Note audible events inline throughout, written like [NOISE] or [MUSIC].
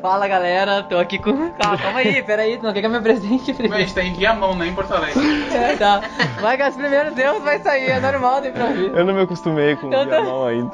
Fala galera, tô aqui com. Calma, calma aí, peraí, tu não quer que eu me apresente primeiro? gente tá em Viamão, né, em Porto Alegre. [LAUGHS] É, tá. Vai que os primeiros erros vai sair, é normal, tem pra vir. Eu não me acostumei com o Eu tô- viamão ainda.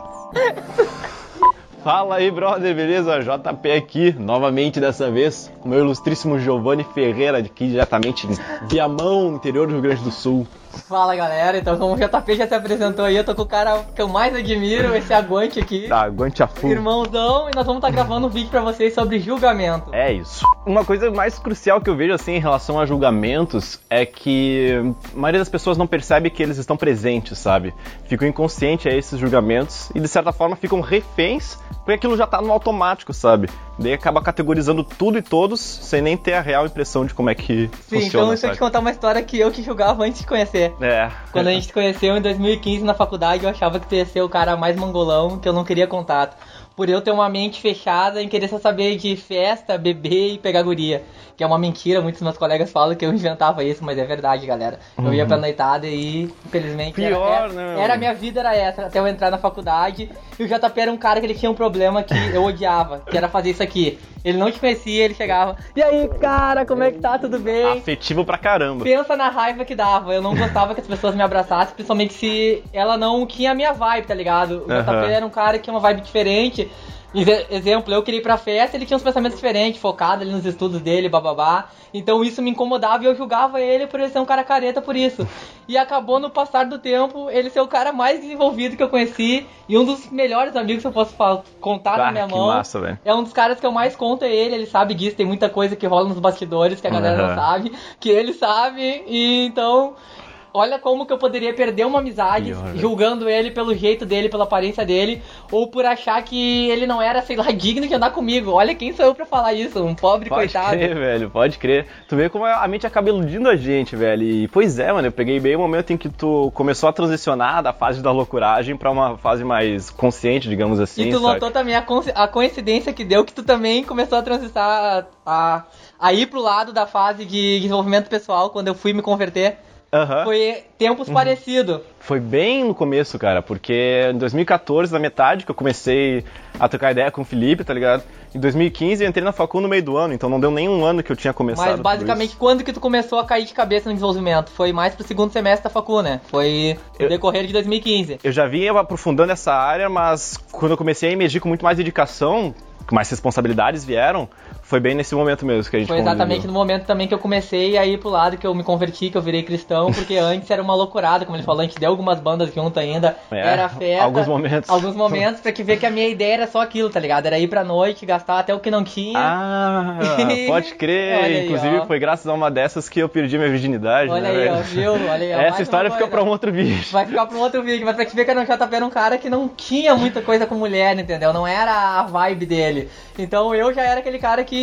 Fala aí, brother, beleza? JP aqui, novamente dessa vez, com o meu ilustríssimo Giovanni Ferreira, aqui diretamente de Viamão, interior do Rio Grande do Sul. Fala galera, então como o JP já se apresentou aí, eu tô com o cara que eu mais admiro, esse aguante aqui. Tá, aguante a full. Irmãozão, e nós vamos estar gravando um vídeo pra vocês sobre julgamento. É isso. Uma coisa mais crucial que eu vejo assim em relação a julgamentos é que a maioria das pessoas não percebe que eles estão presentes, sabe? Ficam inconscientes a esses julgamentos e de certa forma ficam reféns porque aquilo já tá no automático, sabe? Daí acaba categorizando tudo e todos sem nem ter a real impressão de como é que Sim, funciona, então deixa eu te contar uma história que eu que julgava antes de conhecer. É. Quando a gente se conheceu em 2015 na faculdade, eu achava que tu ia ser o cara mais mangolão, que eu não queria contato. Por eu ter uma mente fechada em querer só saber de festa, beber e pegar guria. Que é uma mentira, muitos dos meus colegas falam que eu inventava isso, mas é verdade, galera. Eu ia pra noitada e, infelizmente, era- Pior, era, né, era a minha vida era essa, até eu entrar na faculdade. E o JP era um cara que ele tinha um problema que eu odiava, que era fazer isso aqui. Ele não te conhecia, ele chegava, e aí, cara, como é que tá? Tudo bem? Afetivo pra caramba. Pensa na raiva que dava. Eu não gostava que as pessoas me abraçassem, principalmente se ela não tinha a minha vibe, tá ligado? O Aham. JP era um cara que tinha uma vibe diferente. Exe- Exemplo, eu queria ir pra festa, ele tinha uns pensamentos diferentes, focado ali nos estudos dele, bababá. Então isso me incomodava e eu julgava ele por ele ser um cara careta por isso. E acabou no passar do tempo ele ser o cara mais desenvolvido que eu conheci e um dos melhores amigos que eu posso contar Ah, na minha que mão. massa. É um dos caras que eu mais conto é ele, ele sabe disso, tem muita coisa que rola nos bastidores que a galera não Aham. sabe, que ele sabe, e então. Olha como que eu poderia perder uma amizade Pior, velho. julgando ele pelo jeito dele, pela aparência dele, ou por achar que ele não era, sei lá, [LAUGHS] digno de andar comigo. Olha quem sou eu pra falar isso, um pobre Pode coitado. crer, velho, pode crer. Tu vê como a mente acaba iludindo a gente, velho. E, pois é, mano, eu peguei bem o momento em que tu começou a transicionar da fase da loucuragem pra uma fase mais consciente, digamos assim. E tu sabe? notou também a, a coincidência que deu que tu também começou a transitar a, a ir pro lado da fase de desenvolvimento pessoal quando eu fui me converter. Aham. Foi tempos parecidos. Foi bem no começo, cara, porque em 2014, na metade, que eu comecei a trocar ideia com o Felipe, tá ligado? Em 2015 eu entrei na facul no meio do ano, então não deu nem um ano que eu tinha começado. Mas basicamente, quando que tu começou a cair de cabeça no desenvolvimento? Foi mais pro segundo semestre da facu, né? Foi no Eu- decorrer de 2015. Eu já vinha aprofundando essa área, mas quando eu comecei a emergir com muito mais dedicação, com mais responsabilidades vieram, foi bem nesse momento mesmo que a gente Foi exatamente conviveu. no momento também que eu comecei a ir pro lado que eu me converti, que eu virei cristão, porque [LAUGHS] antes era uma loucurada, como ele falou, a gente deu algumas bandas junto ainda, É, era festa. alguns momentos. Alguns momentos pra que ver que a minha ideia era só aquilo, tá ligado? Era ir pra noite, gastar até o que não tinha. Ah, [LAUGHS] pode crer. Aí, Inclusive ó. foi graças a uma dessas que eu perdi minha virgindade. Olha né, aí, ó, viu? Olha aí, ó, [LAUGHS] Essa história fica pra um outro vídeo. Vai ficar pra um outro vídeo, mas pra te ver que era um JP era um cara que não tinha muita coisa com mulher, entendeu? Não era a vibe dele. Então eu já era aquele cara que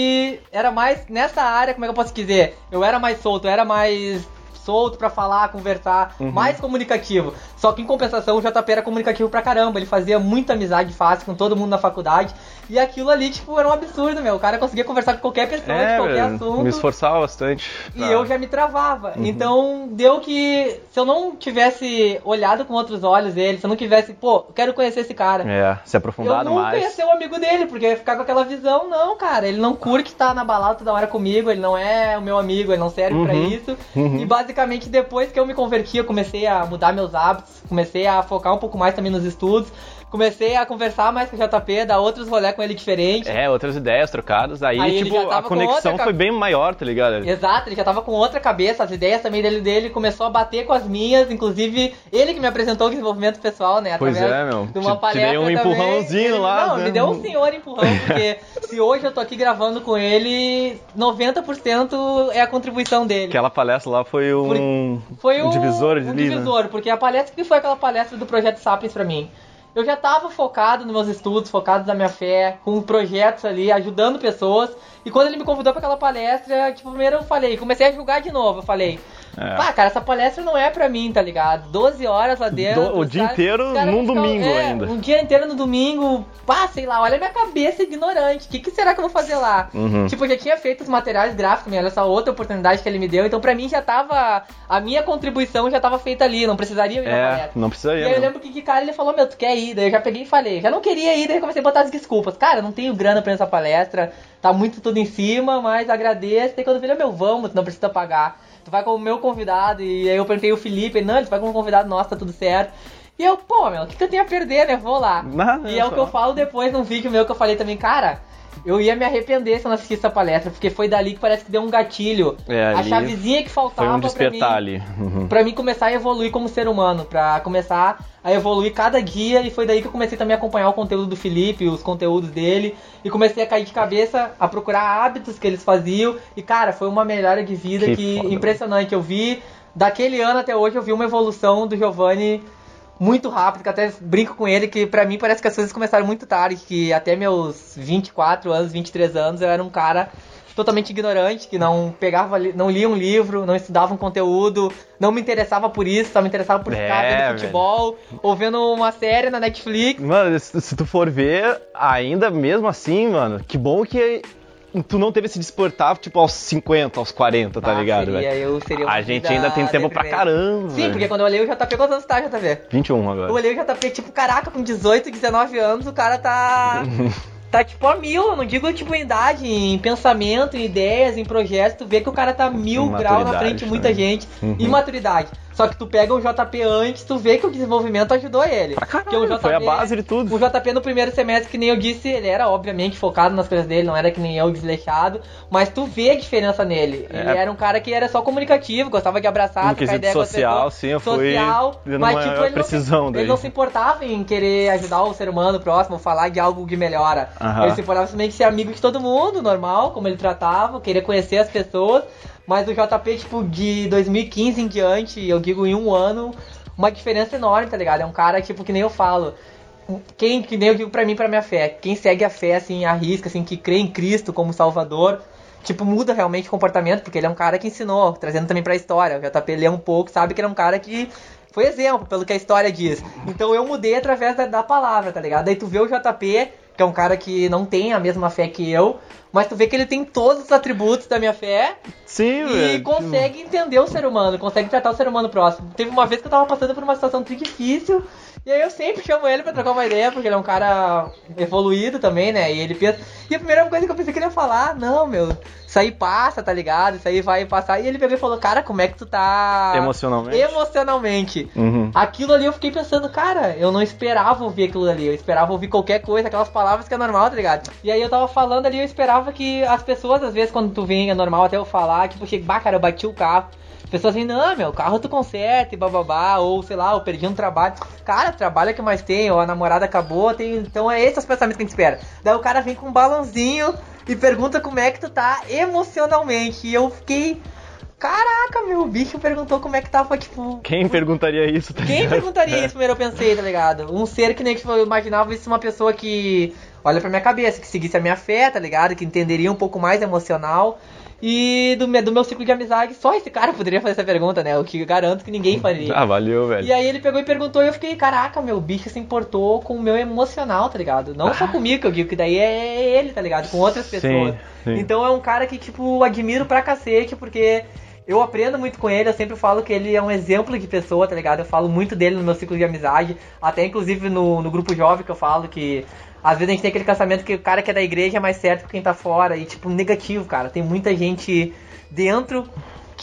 era mais nessa área, como é que eu posso dizer? Eu era mais solto, eu era mais solto pra falar, conversar, Uhum. mais comunicativo. Só que em compensação o JP era comunicativo pra caramba, ele fazia muita amizade fácil com todo mundo na faculdade. E aquilo ali, tipo, era um absurdo, meu. O cara conseguia conversar com qualquer pessoa de É, qualquer velho, assunto. me esforçava bastante. E pra- eu já me travava. Uhum. Então, deu que se eu não tivesse olhado com outros olhos ele, se eu não tivesse, pô, eu quero conhecer esse cara. É, se Eu aprofundado nunca mais. ia ser o amigo dele, porque ia ficar com aquela visão, não, cara, ele não curte estar na balada toda hora comigo, ele não é o meu amigo, ele não serve pra Uhum. isso. Uhum. E basicamente depois que eu me converti, eu comecei a mudar meus hábitos, comecei a focar um pouco mais também nos estudos, comecei a conversar mais com o JP, dar outros rolê com ele diferente. É, outras ideias trocadas. Aí, Aí tipo, a conexão outra foi bem maior, tá ligado? Exato, ele já tava com outra cabeça, as ideias também dele, dele começou a bater com as minhas, inclusive ele que me apresentou o desenvolvimento pessoal, né? Pois é, meu. De uma Te- te palestra dei um empurrãozinho Ele- lá, Não, né? me deu um senhor empurrão, [LAUGHS] porque se hoje eu tô aqui gravando com ele, 90% é a contribuição dele. Aquela palestra lá foi um, Foi um um divisor de um linha. divisor, porque a palestra que foi aquela palestra do Projeto Sapiens pra mim. Eu já tava focado nos meus estudos, focado na minha fé, com projetos ali, ajudando pessoas. E quando ele me convidou pra aquela palestra, tipo, primeiro eu falei, comecei a julgar de novo. Eu falei, É. pá, cara, essa palestra não é pra mim, tá ligado? 12 horas lá dentro. Do- o dia inteiro num domingo é, ainda. Um dia inteiro no domingo, pá, sei lá, olha a minha cabeça ignorante. O que, que será que eu vou fazer lá? Uhum. Tipo, eu já tinha feito os materiais gráficos, olha essa outra oportunidade que ele me deu. Então, pra mim, já tava. A minha contribuição já tava feita ali, não precisaria ir na É, palestra. não precisaria. E aí eu lembro que, que cara ele falou, meu, tu quer ir? Daí eu já peguei e falei, já não queria ir, daí eu comecei a botar as desculpas. Cara, eu não tenho grana pra ir nessa palestra, tá muito tudo em cima, mas agradeço. E quando vira, meu, vamos, não precisa pagar. Tu vai como meu convidado. E aí eu perguntei o Felipe, não, ele vai como convidado, nossa, tá tudo certo. E eu, pô, meu, o que, que eu tenho a perder, né? Vou lá. Não, e é o que eu falo depois num vídeo meu que eu falei também, cara. Eu ia me arrepender se eu não assistisse essa palestra, porque foi dali que parece que deu um gatilho. É, a chavezinha que faltava Foi um pra despertar mim, ali. Uhum. pra mim começar a evoluir como ser humano, pra começar a evoluir cada dia, e foi daí que eu comecei também a acompanhar o conteúdo do Felipe, os conteúdos dele, e comecei a cair de cabeça, a procurar hábitos que eles faziam, e cara, foi uma melhora de vida Que que, impressionante. Eu vi, daquele ano até hoje, eu vi uma evolução do Giovanni muito rápido, que até brinco com ele, que pra mim parece que as coisas começaram muito tarde, que até meus 24 anos, 23 anos, eu era um cara totalmente ignorante, que não pegava, não lia um livro, não estudava um conteúdo, não me interessava por isso, só me interessava por ficar É, vendo futebol, ou vendo uma série na Netflix. Mano, se tu for ver, ainda mesmo assim, mano, que bom que tu não teve esse despertar, tipo, aos 50, aos 40, tá Ah, ligado, seria, velho? eu seria A gente ainda tem tempo pra caramba, Sim, velho. porque quando eu olhei o JP, quantos anos tá, JP? 21 agora. Eu olhei o JP, tipo, caraca, com 18, 19 anos, o cara tá. [LAUGHS] tá tipo a mil, eu não digo tipo em idade, em pensamento, em ideias, em projetos, tu vê que o cara tá mil graus na frente de muita gente. Uhum. Em maturidade. Só que tu pega o JP antes, tu vê que o desenvolvimento ajudou ele. Pra caralho, o foi a base de tudo. O JP no primeiro semestre, que nem eu disse, ele era obviamente focado nas coisas dele, não era que nem eu desleixado, mas tu vê a diferença nele. É. Ele era um cara que era só comunicativo, gostava de abraçar, No trocar ideia social, sim, eu fui social, vendo mas tipo, ele não, ele não se importava em querer ajudar o ser humano próximo, falar de algo que melhora. Aham. Ele se importava simplesmente ser amigo de todo mundo, normal, como ele tratava, querer conhecer as pessoas. Mas o JP, tipo, de 2015 em diante, eu digo em um ano, uma diferença enorme, tá ligado? É um cara, tipo, que nem eu falo. Quem, que nem eu digo pra mim, pra minha fé. Quem segue a fé, assim, arrisca, assim, que crê em Cristo como Salvador, tipo, muda realmente o comportamento, porque ele é um cara que ensinou, trazendo também pra história. O JP lê um pouco, sabe que ele é um cara que foi exemplo, pelo que a história diz. Então eu mudei através da, da palavra, tá ligado? Daí tu vê o JP, que é um cara que não tem a mesma fé que eu, mas tu vê que ele tem todos os atributos da minha fé Sim, e velho. consegue entender o ser humano, consegue tratar o ser humano próximo. Teve uma vez que eu tava passando por uma situação difícil, e aí eu sempre chamo ele pra trocar uma ideia, porque ele é um cara evoluído também, né? E ele pensa. E a primeira coisa que eu pensei que ele ia falar, não, meu, isso aí passa, tá ligado? Isso aí vai passar. E ele pegou e falou, cara, como é que tu tá. Emocionalmente. Emocionalmente. Uhum. Aquilo ali eu fiquei pensando, cara, eu não esperava ouvir aquilo ali, eu esperava ouvir qualquer coisa, aquelas palavras que é normal, tá ligado? E aí eu tava falando ali, eu esperava que as pessoas, às vezes, quando tu vem, é normal até eu falar, tipo, chega, bah, cara, eu bati o carro. As pessoas assim, não, meu, o carro tu conserta e bababá, ou sei lá, eu perdi um trabalho. Cara, trabalho é que mais tem, ou a namorada acabou, tem. Então é esses os pensamentos que a gente espera. Daí o cara vem com um balãozinho e pergunta como é que tu tá emocionalmente. E eu fiquei. Caraca, meu, o bicho perguntou como é que tava, tipo, Quem perguntaria isso, tá quem ligado? perguntaria isso primeiro eu pensei, tá ligado? Um ser que nem tipo, eu imaginava isso uma pessoa que olha pra minha cabeça, que seguisse a minha fé, tá ligado? Que entenderia um pouco mais emocional. E do, me- do meu ciclo de amizade, só esse cara poderia fazer essa pergunta, né? O que garanto que ninguém faria. Ah, valeu, velho. E aí ele pegou e perguntou e eu fiquei, caraca, meu, bicho se importou com o meu emocional, tá ligado? Não só comigo, que eu digo que daí é ele, tá ligado? Com outras pessoas. sim. Então é um cara que, tipo, admiro pra cacete, porque eu aprendo muito com ele, eu sempre falo que ele é um exemplo de pessoa, tá ligado? Eu falo muito dele no meu ciclo de amizade, até inclusive no, no grupo jovem que eu falo que às vezes a gente tem aquele pensamento que o cara que é da igreja é mais certo que quem tá fora, e tipo, negativo, cara. Tem muita gente dentro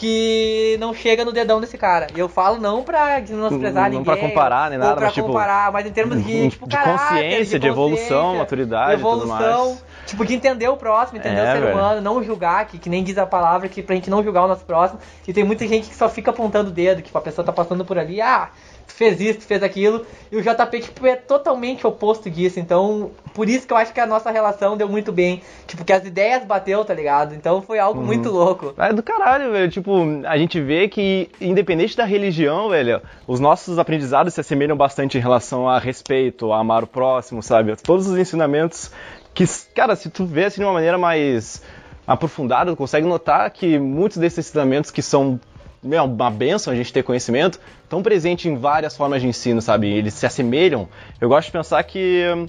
que não chega no dedão desse cara. E eu falo não pra menosprezar Não ninguém. pra comparar nem nada, pra mas, tipo, comparar, mas em termos de, [LAUGHS] tipo, de caráter, consciência, de evolução, consciência, maturidade e tudo evolução, mais. tipo, de entender o próximo, entender É, o ser velho. humano, não julgar, que, que nem diz a palavra, que pra gente não julgar o nosso próximo. E tem muita gente que só fica apontando o dedo, que a pessoa tá passando por ali, ah, fez isso, fez aquilo. E o JP, tipo, é totalmente oposto disso. Então, por isso que eu acho que a nossa relação deu muito bem. Tipo, que as ideias bateu, tá ligado? Então foi algo muito louco. É do caralho, velho. Tipo, a gente vê que, independente da religião, velho, os nossos aprendizados se assemelham bastante em relação a respeito, a amar o próximo, sabe? Todos os ensinamentos que, cara, se tu vê assim de uma maneira mais aprofundada, tu consegue notar que muitos desses ensinamentos que são meu, uma benção a gente ter conhecimento, estão presentes em várias formas de ensino, sabe? Eles se assemelham. Eu gosto de pensar que hum,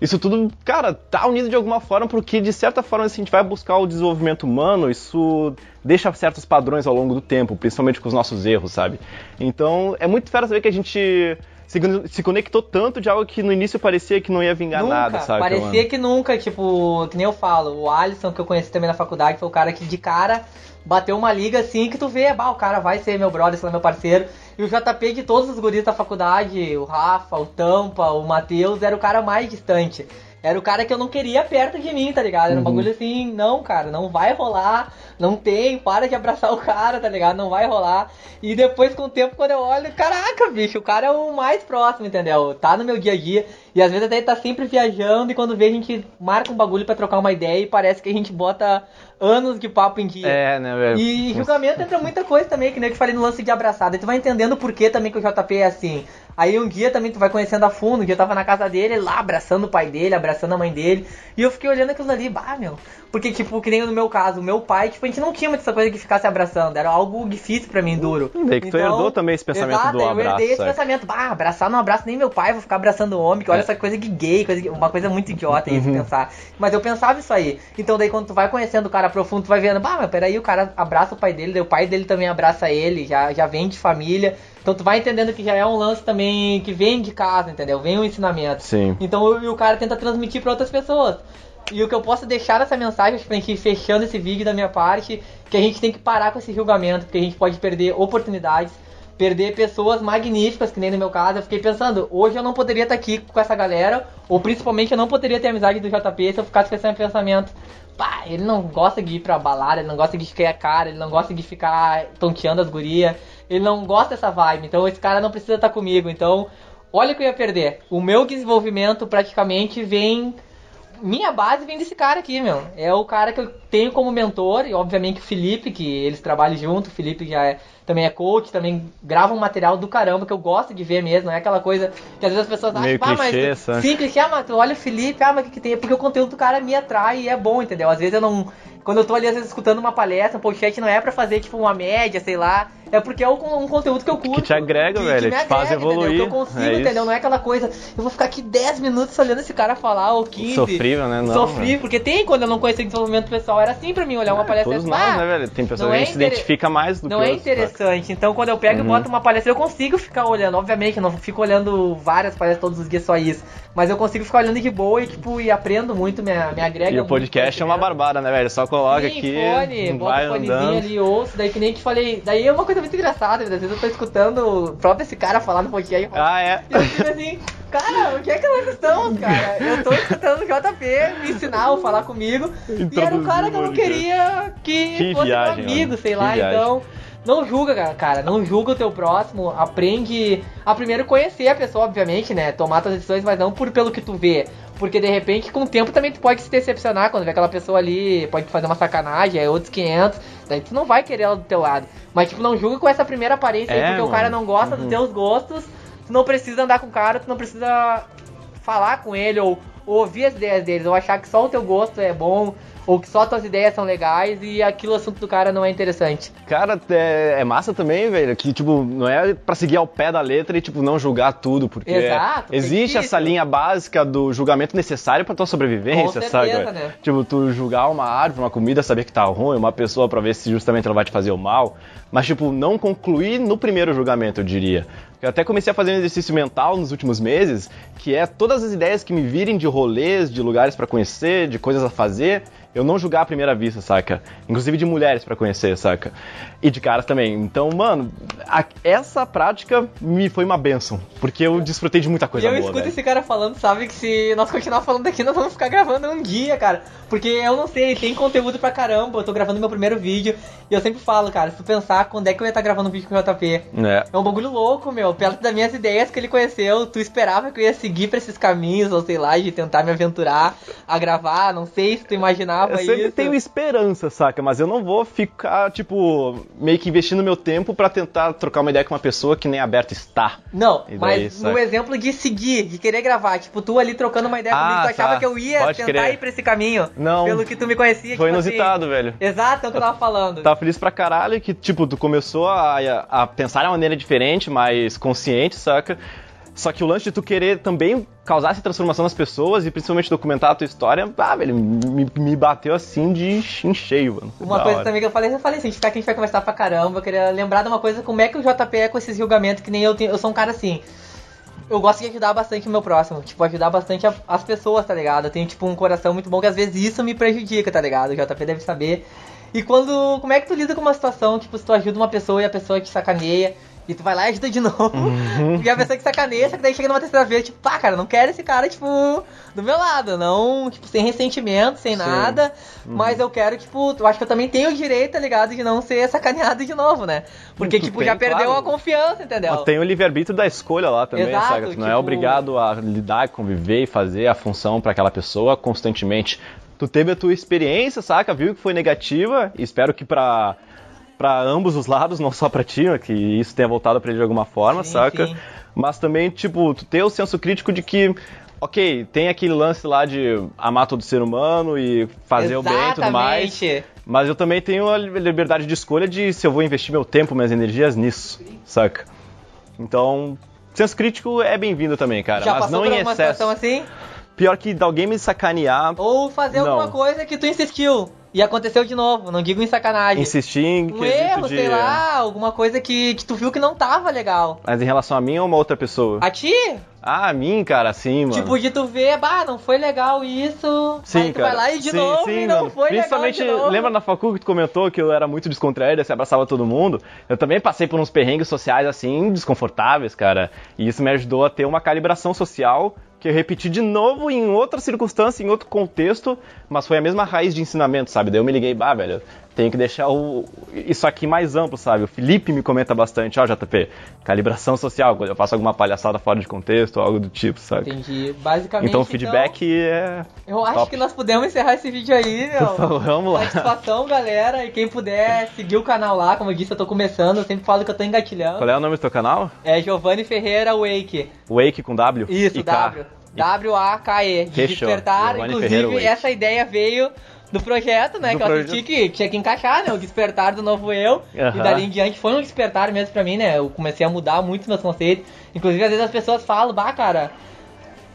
isso tudo, cara, tá unido de alguma forma, porque de certa forma, se a gente vai buscar o desenvolvimento humano, isso deixa certos padrões ao longo do tempo, principalmente com os nossos erros, sabe? Então, é muito fera saber que a gente se, se conectou tanto de algo que no início parecia que não ia vingar nunca, nada, sabe? Parecia mano? que nunca, tipo, que nem eu falo, o Alisson que eu conheci também na faculdade foi o cara que de cara bateu uma liga assim que tu vê, bah, o cara vai ser meu brother, sei lá, meu parceiro. E o JP de todos os guris da faculdade, o Rafa, o Tampa, o Matheus, era o cara mais distante. Era o cara que eu não queria perto de mim, tá ligado? Era um Uhum. bagulho assim, não, cara, não vai rolar, não tem, para de abraçar o cara, tá ligado? Não vai rolar. E depois, com o tempo, quando eu olho, caraca, bicho, o cara é o mais próximo, entendeu? Tá no meu dia a dia. E às vezes até ele tá sempre viajando e quando vê a gente marca um bagulho pra trocar uma ideia e parece que a gente bota anos de papo em dia. É, né, velho? E julgamento entra muita coisa também, que nem eu te falei no lance de abraçada. Tu vai entendendo por que também que o JP é assim. Aí um dia também tu vai conhecendo a fundo, um dia eu tava na casa dele, lá abraçando o pai dele, abraçando a mãe dele. E eu fiquei olhando aquilo ali, bah, meu. Porque, tipo, que nem no meu caso, o meu pai, tipo, a gente não tinha muito essa coisa de ficar se abraçando. Era algo difícil pra mim, duro. Daí que tu herdou também esse pensamento exato, do eu abraço, herdei esse sabe? pensamento, bah, abraçar não abraço nem meu pai, vou ficar abraçando o homem, que olha É. essa coisa de gay, coisa de- uma coisa muito idiota isso Uhum. pensar. Mas eu pensava isso aí. Então daí quando tu vai conhecendo o cara profundo, tu vai vendo, bah, mas peraí, o cara abraça o pai dele, daí o pai dele também abraça ele, já, já vem de família. Então tu vai entendendo que já é um lance também que vem de casa, entendeu? Vem um ensinamento. Sim. Então o, e o cara tenta transmitir pra outras pessoas. E o que eu posso deixar nessa mensagem, pra gente fechando esse vídeo da minha parte, que a gente tem que parar com esse julgamento, porque a gente pode perder oportunidades, perder pessoas magníficas, que nem no meu caso. Eu fiquei pensando, hoje eu não poderia estar aqui com essa galera, ou principalmente eu não poderia ter amizade do JP se eu ficasse com esse pensamento. Pá, ele não gosta de ir pra balada, ele não gosta de ficar a cara, ele não gosta de ficar tonteando as gurias, ele não gosta dessa vibe, então esse cara não precisa estar comigo. Então, olha o que eu ia perder. O meu desenvolvimento praticamente vem minha base vem desse cara aqui, meu. É o cara que eu tenho como mentor, e obviamente o Felipe, que eles trabalham junto, o Felipe já é, também é coach, também grava um material do caramba que eu gosto de ver mesmo, não é aquela coisa que às vezes as pessoas Meio acham, ah, clichê, mas. sabe? Sim, clichê, ah, mas tu olha o Felipe, ah, mas o que, que tem? Porque o conteúdo do cara me atrai e é bom, entendeu? Às vezes eu não. Quando eu tô ali, às vezes, escutando uma palestra, um podcast, não é pra fazer, tipo, uma média, sei lá. É porque é um, um conteúdo que eu curto. te agrega, velho, me te faz agrega, entendeu? evoluir, Que eu consigo, é entendeu? Não é aquela coisa, eu vou ficar aqui 10 minutos olhando esse cara falar, ou 15. Sofrível, né? Não, Sofri, porque tem quando eu não conhecia desenvolvimento pessoal, era assim pra mim, olhar uma palestra Todos nós, ah, né, velho? Tem pessoas não que a é se inter- identifica mais do não que é outros, saca? Interessante. Então, quando eu pego e Uhum. boto uma palestra, eu consigo ficar olhando. Obviamente, eu não fico olhando várias palestras todos os dias só isso. Mas eu consigo ficar olhando de boa e, tipo, e aprendo muito, me, me agrega E o podcast é uma barbada, né, velho? Só coloca Sim, aqui, fone, bota o fonezinho andando. ali, ouço, daí que nem te falei. Daí é uma coisa muito engraçada, às vezes eu tô escutando o próprio esse cara falar no podcast. Ah, é? E eu fico assim, cara, o que é que nós estamos, cara? Eu tô escutando o JP me ensinar ou falar comigo. E era o cara que eu não queria que, Que fosse viagem, amigo, mano. sei Que lá. viagem. Então, não julga, cara. Não julga o teu próximo. Aprende a primeiro conhecer a pessoa, obviamente, né? Tomar tuas decisões, mas não por pelo que tu vê. Porque de repente, com o tempo, também tu pode se decepcionar quando vê aquela pessoa ali, pode fazer uma sacanagem, é outros 500. Daí tu não vai querer ela do teu lado. Mas, tipo, não julga com essa primeira aparência aí, É, porque o cara mano. não gosta Uhum. dos teus gostos. Tu não precisa andar com o cara, tu não precisa falar com ele ou, ou ouvir as ideias deles, ou achar que só o teu gosto é bom, ou que só tuas ideias são legais e aquilo assunto do cara não é interessante. Cara, é, é massa também, velho, que, tipo, não é pra seguir ao pé da letra e, tipo, não julgar tudo, porque Exato, tem existe essa linha básica do julgamento necessário pra tua sobrevivência, sabe? certeza, velho? né? Tipo, tu julgar uma árvore, uma comida, saber que tá ruim, uma pessoa pra ver se justamente ela vai te fazer o mal, mas, tipo, não concluir no primeiro julgamento, eu diria. Eu até comecei a fazer um exercício mental nos últimos meses, que é todas as ideias que me virem de rolês, de lugares pra conhecer, de coisas a fazer, eu não julgar à primeira vista, saca? Inclusive de mulheres pra conhecer, saca? E de caras também. Então, mano, a- essa prática me foi uma benção, porque eu desfrutei de muita coisa e eu boa, escuto velho. esse cara falando, sabe, que se nós continuar falando aqui, nós vamos ficar gravando um dia, cara. Porque eu não sei, tem conteúdo pra caramba. Eu tô gravando meu primeiro vídeo e eu sempre falo, cara, se tu pensar quando é que eu ia estar gravando um vídeo com o JP. É. É um bagulho louco, meu. Perto das minhas ideias que ele conheceu, tu esperava que eu ia seguir pra esses caminhos, ou sei lá, de tentar me aventurar a gravar. Não sei se tu imaginava Eu sempre isso. tenho esperança, saca? Mas eu não vou ficar, tipo, meio que investindo meu tempo pra tentar trocar uma ideia com uma pessoa que nem aberta está. Não, daí, mas saca? no exemplo de seguir, de querer gravar, tipo, tu ali trocando uma ideia Ah, comigo, tu achava tá. que eu ia Pode tentar crer. ir pra esse caminho. Não. Pelo que tu me conhecia, Foi tipo assim. inusitado, velho. Exato, é o que eu tava falando. Tava feliz pra caralho que, tipo, tu começou a, a pensar de uma maneira diferente, mais consciente, saca? Só que o lance de tu querer também causar essa transformação nas pessoas e principalmente documentar a tua história, ah, velho, me, me bateu assim de em cheio, mano. Uma coisa hora. também que eu falei, eu falei assim, a gente ficar aqui, a gente vai conversar pra caramba, eu queria lembrar de uma coisa, como é que o JP é com esses julgamentos, que nem eu tenho, eu sou um cara assim, eu gosto de ajudar bastante o meu próximo. Tipo, ajudar bastante a- as pessoas, tá ligado? Eu tenho, tipo, um coração muito bom que às vezes isso me prejudica, tá ligado? O JP deve saber. E quando. Como é que tu lida com uma situação, tipo, se tu ajuda uma pessoa e a pessoa te sacaneia. E tu vai lá e ajuda de novo. E a pessoa que sacaneia, só que daí chega numa terceira vez, tipo, pá, cara, não quero esse cara, tipo, do meu lado. Não, tipo, sem ressentimento, sem Sim. nada. Mas eu quero, tipo, eu acho que eu também tenho o direito, tá ligado? De não ser sacaneado de novo, né? Porque, Tu tipo, tem, já perdeu claro. a confiança, entendeu? Mas tem o livre-arbítrio da escolha lá também, Exato, saca? Tu não é tipo- obrigado a lidar, conviver e fazer a função pra aquela pessoa constantemente. Tu teve a tua experiência, saca? Viu que foi negativa espero que pra, pra ambos os lados, não só pra ti, né, que isso tenha voltado pra ele de alguma forma, Sim, saca? sim. Mas também, tipo, tu ter o senso crítico de que, ok, tem aquele lance lá de amar todo ser humano e fazer o bem e tudo mais. Exatamente. Mas eu também tenho a liberdade de escolha de se eu vou investir meu tempo, minhas energias nisso, saca? Então, senso crítico é bem-vindo também, cara, Já mas passou não em excesso. situação assim? Pior que alguém me sacanear, Ou fazer Não. alguma coisa que tu insistiu e aconteceu de novo, não digo em sacanagem. insistir em Um erro, de... sei lá, alguma coisa que, que tu viu que não tava legal. Mas em relação a mim ou uma outra pessoa? A ti? Ah, a mim, cara, sim, mano. Tipo, de tu ver, bah, não foi legal isso. Sim, aí tu cara. vai lá e de sim, novo sim, e não mano. foi Principalmente, legal novo. lembra na facu que tu comentou que eu era muito descontraído, se abraçava todo mundo? Eu também passei por uns perrengues sociais, assim, desconfortáveis, cara. E isso me ajudou a ter uma calibração social que eu repeti de novo em outra circunstância, em outro contexto, mas foi a mesma raiz de ensinamento, sabe? Daí eu me liguei, bah, velho, tenho que deixar o, isso aqui mais amplo, sabe? O Felipe me comenta bastante, ó, JP, calibração social, quando eu faço alguma palhaçada fora de contexto, algo do tipo, sabe? Entendi. Basicamente. Então o feedback é. Eu acho Top. que nós podemos encerrar esse vídeo aí, meu. Por favor, vamos lá. Satisfação, galera. E quem puder seguir o canal lá, como eu disse, eu tô começando, eu sempre falo que eu tô engatilhando. Qual é o nome do teu canal? É Giovanni Ferreira Wake. Wake com W? Isso. W. W-A-K-E. De Fechou. despertar. Ferreira Inclusive, Wake. essa ideia veio do projeto, né? Do que eu projeto. assisti que tinha que encaixar, né? O despertar do novo eu. Aham. E dali em diante foi um despertar mesmo pra mim, né? Eu comecei a mudar muito meus conceitos. Inclusive, às vezes as pessoas falam, bah, cara.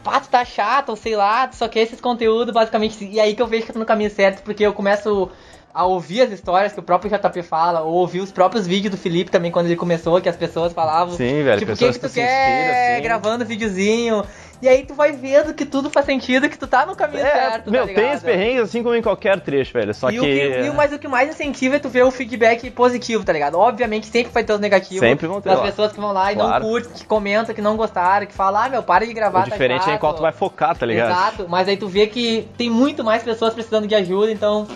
Pá, tu tá chato, ou sei lá, só quer esses conteúdos, basicamente. E aí que eu vejo que eu tô no caminho certo, porque eu começo a ouvir as histórias que o próprio JP fala, ou ouvir os próprios vídeos do Felipe também, quando ele começou, que as pessoas falavam. Sim, velho, Tipo, o que, pessoas que tu que quer inspira, assim. gravando videozinho? E aí tu vai vendo que tudo faz sentido, que tu tá no caminho É, certo, meu, tá tem ligado? esse perrengue assim como em qualquer trecho, velho. Só e que. O que e mas o que mais incentiva é tu ver o feedback positivo, tá ligado? Obviamente sempre vai ter os negativos. Sempre vão ter Das pessoas que vão lá e Claro. não curtem, que comentam, que não gostaram, que falam, ah, meu, para de gravar, o diferente tá é em qual tu vai focar, tá ligado? Exato, mas aí tu vê que tem muito mais pessoas precisando de ajuda, então.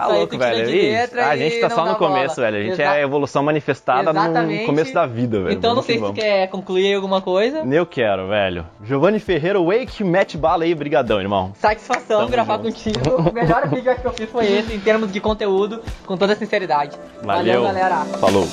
Tá louco, velho. letra a gente e tá não só no começo, bola. velho. A gente Exa- é a evolução manifestada no Exatamente. começo da vida, velho. Então não Vamos sei que se vamos. quer concluir alguma coisa. Eu quero, velho. Giovanni Ferreira, Wake, mete bala aí, brigadão, irmão. Satisfação Tamo gravar junto. contigo. O melhor [LAUGHS] vídeo que eu fiz foi esse, em termos de conteúdo, com toda sinceridade. Valeu. galera. Falou.